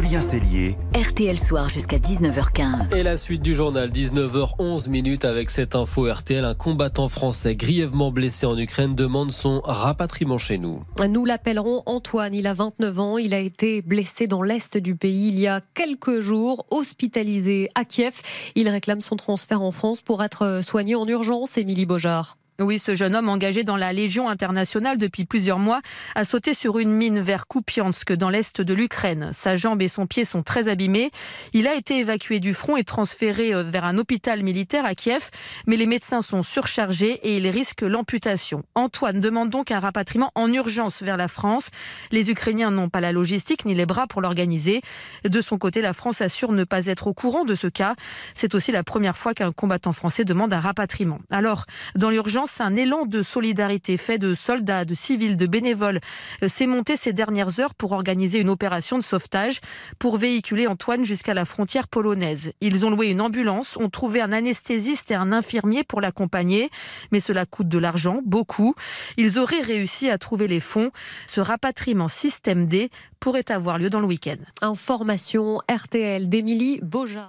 Julien Cellier. RTL Soir jusqu'à 19h15. Et la suite du journal, 19h11 minutes avec cette info RTL. Un combattant français grièvement blessé en Ukraine demande son rapatriement chez nous. Nous l'appellerons Antoine. Il a 29 ans. Il a été blessé dans l'est du pays il y a quelques jours, hospitalisé à Kiev. Il réclame son transfert en France pour être soigné en urgence. Émilie Beaujard. Oui, ce jeune homme engagé dans la Légion internationale depuis plusieurs mois a sauté sur une mine vers Kupiansk dans l'est de l'Ukraine. Sa jambe et son pied sont très abîmés. Il a été évacué du front et transféré euh, vers un hôpital militaire à Kiev, mais les médecins sont surchargés et il risque l'amputation. Antoine demande donc un rapatriement en urgence vers la France. Les Ukrainiens n'ont pas la logistique ni les bras pour l'organiser. De son côté, la France assure ne pas être au courant de ce cas. C'est aussi la première fois qu'un combattant français demande un rapatriement. Alors, dans l'urgence, un élan de solidarité fait de soldats, de civils, de bénévoles euh, s'est monté ces dernières heures pour organiser une opération de sauvetage pour véhiculer Antoine jusqu'à la frontière polonaise. Ils ont loué une ambulance, ont trouvé un anesthésiste et un infirmier pour l'accompagner, mais cela coûte de l'argent, beaucoup. Ils auraient réussi à trouver les fonds. Ce rapatriement système D pourrait avoir lieu dans le week-end. Information RTL d'Émilie Beaujard.